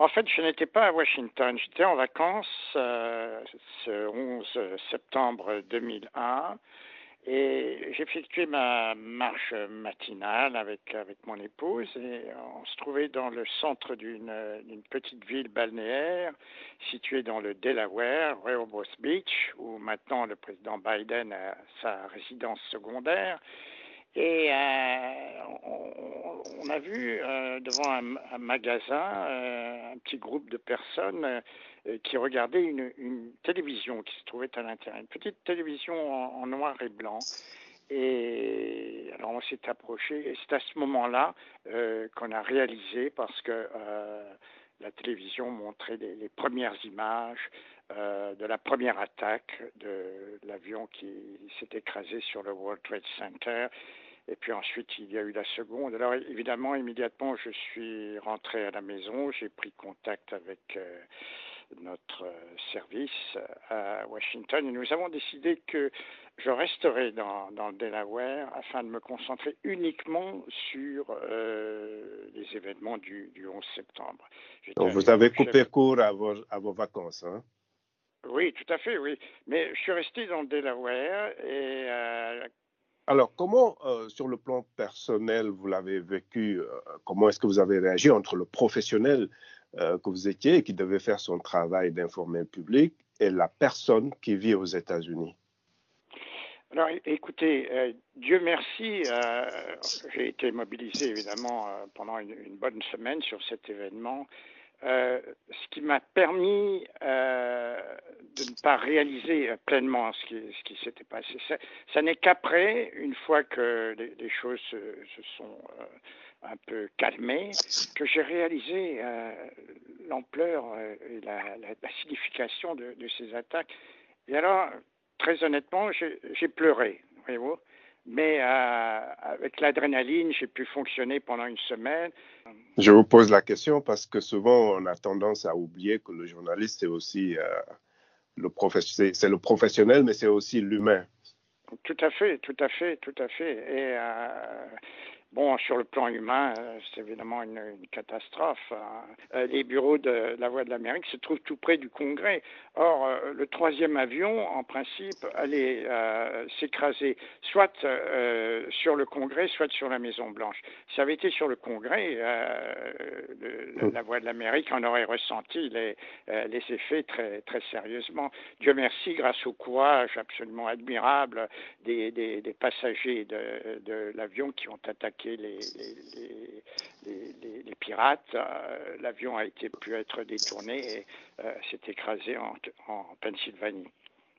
En fait, je n'étais pas à Washington. J'étais en vacances euh, ce 11 septembre 2001 et j'effectuais ma marche matinale avec, avec mon épouse et on se trouvait dans le centre d'une petite ville balnéaire située dans le Delaware, Rehoboth Beach, où maintenant le président Biden a sa résidence secondaire. Et euh, on, a vu euh, devant un, magasin euh, un petit groupe de personnes qui regardaient une, télévision qui se trouvait à l'intérieur, une petite télévision en, noir et blanc. Et alors on s'est approché, et c'est à ce moment-là qu'on a réalisé, parce que la télévision montrait les, premières images de la première attaque de l'avion qui s'est écrasé sur le World Trade Center et puis ensuite, il y a eu la seconde. Alors évidemment, immédiatement, je suis rentré à la maison, j'ai pris contact avec euh, notre euh, service à Washington et nous avons décidé que je resterai dans, dans le Delaware afin de me concentrer uniquement sur euh, les événements du, du 11 septembre. Donc vous avez coupé court à vos, à vos vacances, hein? Oui, tout à fait, oui. Mais je suis resté dans le Delaware et alors, comment, euh, sur le plan personnel, vous l'avez vécu euh, Comment est-ce que vous avez réagi entre le professionnel euh, que vous étiez qui devait faire son travail d'informer le public et la personne qui vit aux États-Unis? Alors, écoutez, Dieu merci, j'ai été mobilisé évidemment pendant une, bonne semaine sur cet événement euh, ce qui m'a permis euh, de ne pas réaliser pleinement ce qui, s'était passé. Ça, n'est qu'après, une fois que les, choses se, sont euh, un peu calmées, que j'ai réalisé l'ampleur et la, signification de, de, ces attaques. Et alors, très honnêtement, j'ai pleuré, voyez-vous. Mais euh, avec l'adrénaline, j'ai pu fonctionner pendant une semaine. Je vous pose la question parce que souvent on a tendance à oublier que le journaliste c'est aussi euh, le c'est le professionnel, mais c'est aussi l'humain. Tout à fait, tout à fait, tout à fait. Euh, Bon, sur le plan humain, euh, c'est évidemment une, catastrophe. Hein. Euh, les bureaux de la Voie de l'Amérique se trouvent tout près du Congrès. Or, euh, le troisième avion, en principe, allait s'écraser soit sur le Congrès, soit sur la Maison Blanche. Si ça avait été sur le Congrès, la Voie de l'Amérique en aurait ressenti les, les effets très, très sérieusement. Dieu merci, grâce au courage absolument admirable des, des, des passagers de, de l'avion qui ont attaqué les, les, les, pirates. Euh, l'avion a été pu être détourné et euh, s'est écrasé en, en Pennsylvanie.